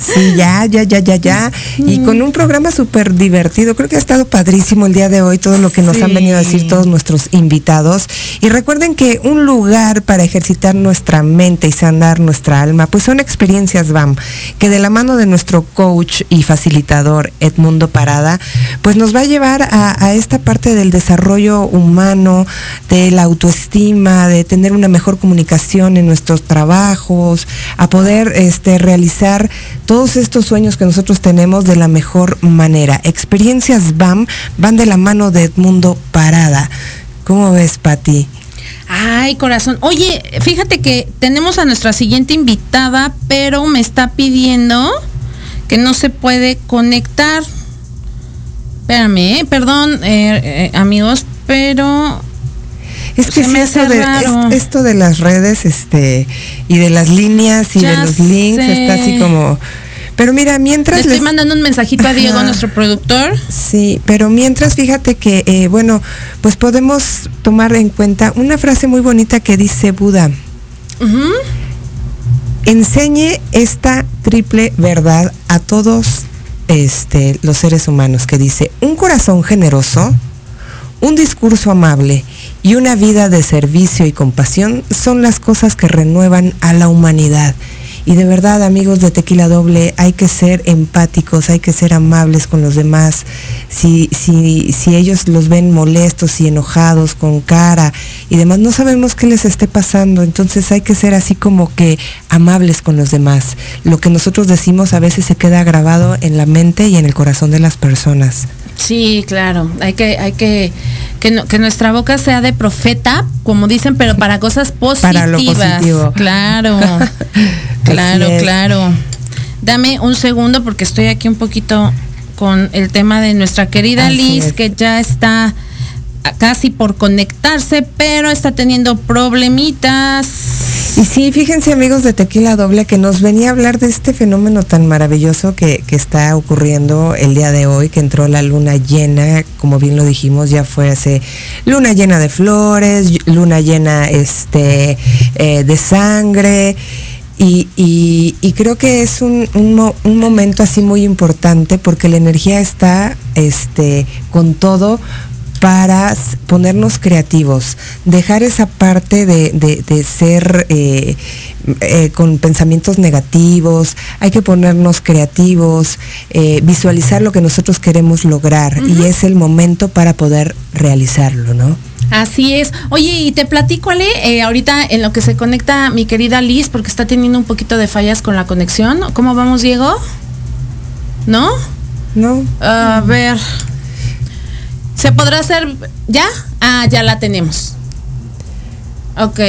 *laughs* sí, ya, ya, ya, ya, ya. Y con un programa súper divertido. Creo que ha estado padrísimo el día de hoy todo lo que nos han venido a decir todos nuestros invitados. Y recuerden que un lugar para ejercitar nuestra mente y sanar nuestra alma, pues son experiencias BAM, que de la mano de nuestro coach y facilitador Edmundo Parada, pues nos va a llevar a, a esta parte del desarrollo humano, de la autoestima, de tener una mejor comunicación en nuestros trabajos, a poder este, realizar todos estos sueños que nosotros tenemos de la mejor manera. Experiencias BAM van de la mano de Edmundo Parada. ¿Cómo ves, Pati? Ay, corazón. Oye, fíjate que tenemos a nuestra siguiente invitada, pero me está pidiendo que no se puede conectar. Espérame, ¿eh? perdón, eh, eh, amigos, pero es que sí, esto, de, esto de las redes este y de las líneas y de los links está así como pero mira, mientras... Le estoy mandando un mensajito a Diego, nuestro productor. Sí, pero mientras fíjate que, eh, bueno, pues podemos tomar en cuenta una frase muy bonita que dice Buda. Enseñe esta triple verdad a todos este, los seres humanos, que dice, un corazón generoso, un discurso amable y una vida de servicio y compasión son las cosas que renuevan a la humanidad. Y de verdad, amigos de Tequila Doble, hay que ser empáticos, hay que ser amables con los demás. Si, si, si ellos los ven molestos y enojados, con cara y demás, no sabemos qué les esté pasando. Entonces hay que ser así como que amables con los demás. Lo que nosotros decimos a veces se queda grabado en la mente y en el corazón de las personas. Sí, claro. Hay que, hay que, que, nuestra boca sea de profeta, como dicen, pero para cosas positivas. Para lo positivo. Claro. *laughs* claro, claro. Dame un segundo porque estoy aquí un poquito con el tema de nuestra querida Liz, que ya está casi por conectarse, pero está teniendo problemitas. Y sí, fíjense amigos de Tequila Doble que nos venía a hablar de este fenómeno tan maravilloso que, está ocurriendo el día de hoy, que entró la luna llena, como bien lo dijimos, ya fue hace luna llena de flores, luna llena este, eh, de sangre. Y, y, creo que es un, un, un, momento así muy importante porque la energía está este, con todo para ponernos creativos, dejar esa parte de, ser eh, eh, con pensamientos negativos, hay que ponernos creativos, eh, visualizar lo que nosotros queremos lograr y es el momento para poder realizarlo, ¿no? Así es. Oye, y te platico, Ale, ahorita en lo que se conecta mi querida Liz, porque está teniendo un poquito de fallas con la conexión. ¿Cómo vamos, Diego? ¿No? No. A ver. ¿Se podrá hacer ya? Ah, ya la tenemos. Ok.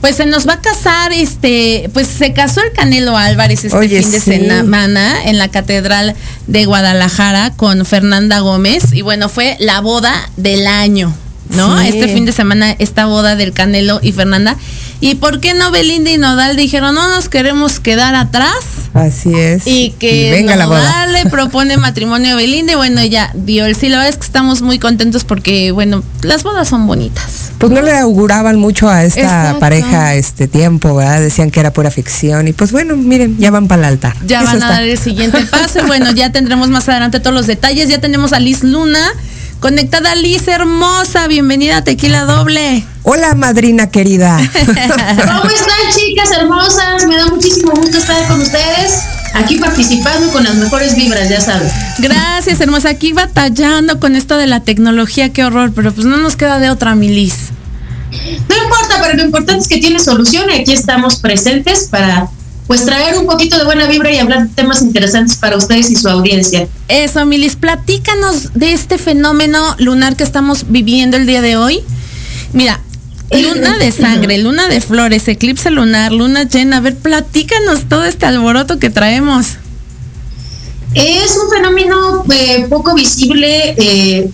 Pues se nos va a casar, este, pues se casó el Canelo Álvarez este fin de semana en la Catedral de Guadalajara con Fernanda Gómez. Y bueno, fue la boda del año, ¿no? Este fin de semana, esta boda del Canelo y Fernanda. ¿Y por qué no Belinda y Nodal dijeron, no nos queremos quedar atrás? Así es. Y que venga Nodal le *laughs* propone matrimonio a Belinda y bueno, ella dio el sí. La verdad es que estamos muy contentos porque, bueno, las bodas son bonitas. Pues no le auguraban mucho a esta pareja este tiempo, ¿verdad? Decían que era pura ficción y pues bueno, miren, ya van para el altar. Ya van a dar el siguiente paso y bueno, ya tendremos más adelante todos los detalles. Ya tenemos a Liz Luna Conectada Liz hermosa, bienvenida a Tequila Doble. Hola, madrina querida. *laughs* ¿Cómo están, chicas hermosas? Me da muchísimo gusto estar con ustedes. Aquí participando con las mejores vibras, ya sabes. Gracias, hermosa. Aquí batallando con esto de la tecnología, qué horror, pero pues no nos queda de otra, Milis. No importa, pero lo importante es que tiene solución y aquí estamos presentes para pues traer un poquito de buena vibra y hablar de temas interesantes para ustedes y su audiencia. Eso, Milis, platícanos de este fenómeno lunar que estamos viviendo el día de hoy. Mira, luna de *laughs* sangre, luna de flores, eclipse lunar, luna llena. A ver, platícanos todo este alboroto que traemos. Es un fenómeno eh, poco visible eh,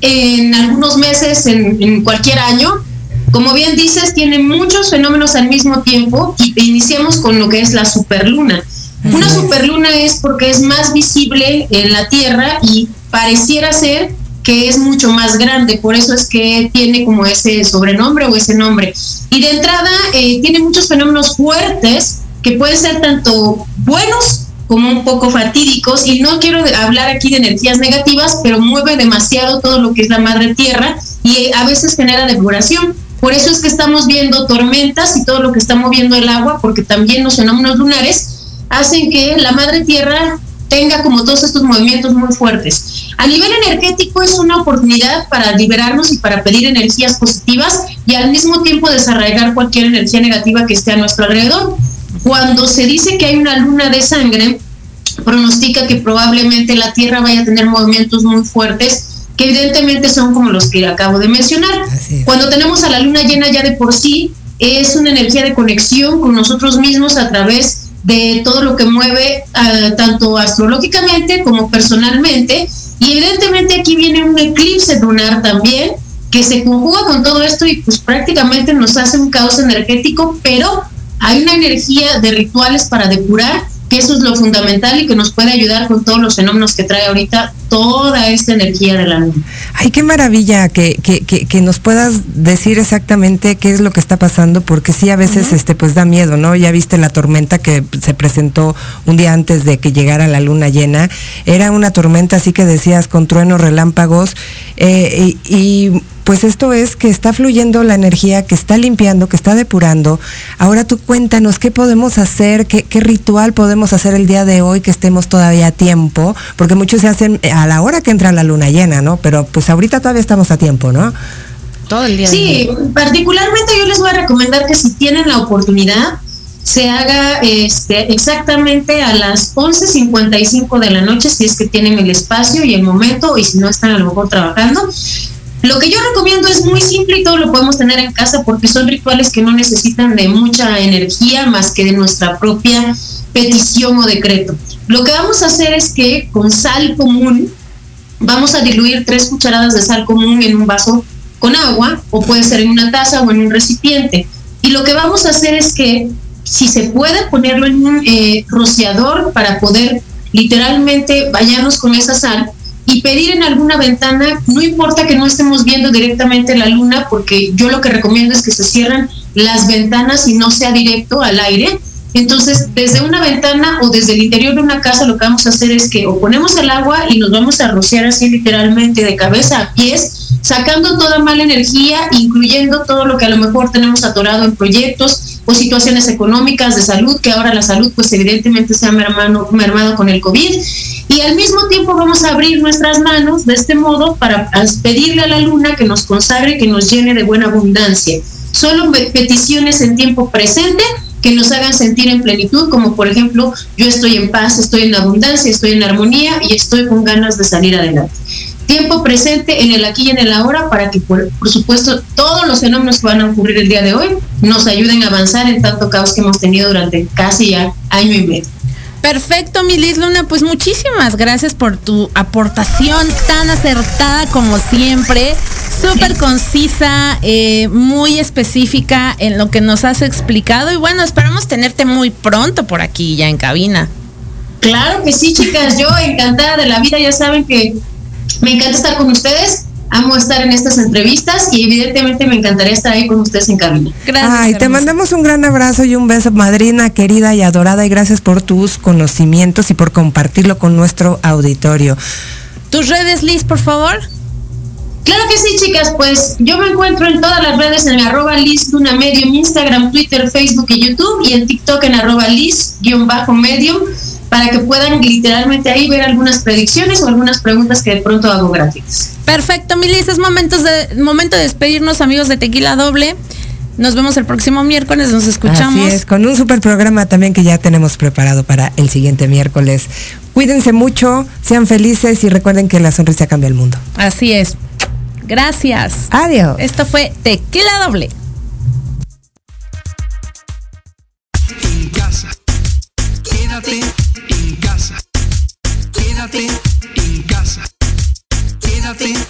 en algunos meses, en cualquier año como bien dices, tiene muchos fenómenos al mismo tiempo y iniciamos con lo que es la superluna. Una superluna es porque es más visible en la Tierra y pareciera ser que es mucho más grande, por eso es que tiene como ese sobrenombre o ese nombre. Y de entrada eh, tiene muchos fenómenos fuertes que pueden ser tanto buenos como un poco fatídicos y no quiero hablar aquí de energías negativas, pero mueve demasiado todo lo que es la madre tierra y a veces genera depuración. Por eso es que estamos viendo tormentas y todo lo que está moviendo el agua, porque también los fenómenos lunares hacen que la madre tierra tenga como todos estos movimientos muy fuertes. A nivel energético es una oportunidad para liberarnos y para pedir energías positivas y al mismo tiempo desarraigar cualquier energía negativa que esté a nuestro alrededor. Cuando se dice que hay una luna de sangre, pronostica que probablemente la Tierra vaya a tener movimientos muy fuertes que evidentemente son como los que acabo de mencionar. Cuando tenemos a la luna llena ya de por sí, es una energía de conexión con nosotros mismos a través de todo lo que mueve ah, tanto astrológicamente como personalmente. Y evidentemente aquí viene un eclipse lunar también que se conjuga con todo esto y pues prácticamente nos hace un caos energético, pero hay una energía de rituales para depurar que eso es lo fundamental y que nos puede ayudar con todos los fenómenos que trae ahorita toda esta energía de la luna. Ay, qué maravilla que, que, que, nos puedas decir exactamente qué es lo que está pasando, porque sí a veces este pues da miedo, ¿no? Ya viste la tormenta que se presentó un día antes de que llegara la luna llena. Era una tormenta así que decías con truenos, relámpagos, eh, y pues esto es que está fluyendo la energía, que está limpiando, que está depurando. Ahora tú cuéntanos qué podemos hacer, qué, ritual podemos hacer el día de hoy que estemos todavía a tiempo, porque muchos se hacen a la hora que entra la luna llena, ¿no? Pero pues ahorita todavía estamos a tiempo, ¿no? Todo el día. Sí, particularmente yo les voy a recomendar que si tienen la oportunidad, se haga este, exactamente a las 11.55 de la noche, si es que tienen el espacio y el momento, y si no están a lo mejor trabajando, lo que yo recomiendo es muy simple y todo lo podemos tener en casa porque son rituales que no necesitan de mucha energía más que de nuestra propia petición o decreto. Lo que vamos a hacer es que con sal común vamos a diluir tres cucharadas de sal común en un vaso con agua o puede ser en una taza o en un recipiente. Y lo que vamos a hacer es que si se puede ponerlo en un eh, rociador para poder literalmente bañarnos con esa sal, y pedir en alguna ventana, no importa que no estemos viendo directamente la luna, porque yo lo que recomiendo es que se cierren las ventanas y no sea directo al aire. Entonces, desde una ventana o desde el interior de una casa, lo que vamos a hacer es que o ponemos el agua y nos vamos a rociar así literalmente de cabeza a pies, sacando toda mala energía, incluyendo todo lo que a lo mejor tenemos atorado en proyectos o situaciones económicas de salud, que ahora la salud pues evidentemente se ha mermado, mermado con el COVID y al mismo tiempo vamos a abrir nuestras manos de este modo para pedirle a la luna que nos consagre, que nos llene de buena abundancia. Solo peticiones en tiempo presente que nos hagan sentir en plenitud, como por ejemplo, yo estoy en paz, estoy en abundancia, estoy en armonía y estoy con ganas de salir adelante. Tiempo presente en el aquí y en el ahora para que, por, por, supuesto, todos los fenómenos que van a ocurrir el día de hoy nos ayuden a avanzar en tanto caos que hemos tenido durante casi ya año y medio. Perfecto, Milis Luna, pues muchísimas gracias por tu aportación tan acertada como siempre, súper concisa, eh, muy específica en lo que nos has explicado y bueno, esperamos tenerte muy pronto por aquí ya en cabina. Claro que sí, chicas, yo encantada de la vida, ya saben que me encanta estar con ustedes amo estar en estas entrevistas y evidentemente me encantaría estar ahí con ustedes en cabina. Gracias. Ay, te mandamos un gran abrazo y un beso, madrina querida y adorada, y gracias por tus conocimientos y por compartirlo con nuestro auditorio. ¿Tus redes, Liz, por favor? Claro que sí, chicas, pues yo me encuentro en todas las redes en arroba Liz Luna Medium, Instagram, Twitter, Facebook y YouTube, y en TikTok en arroba Liz-Medium para que puedan literalmente ahí ver algunas predicciones o algunas preguntas que de pronto hago gratis. Perfecto, Milis, es momentos de, momento de despedirnos, amigos de Tequila Doble. Nos vemos el próximo miércoles, nos escuchamos. Así es, con un super programa también que ya tenemos preparado para el siguiente miércoles. Cuídense mucho, sean felices y recuerden que la sonrisa cambia el mundo. Así es. Gracias. Adiós. Esto fue Tequila Doble. En casa. Quédate Quédate en casa. Quédate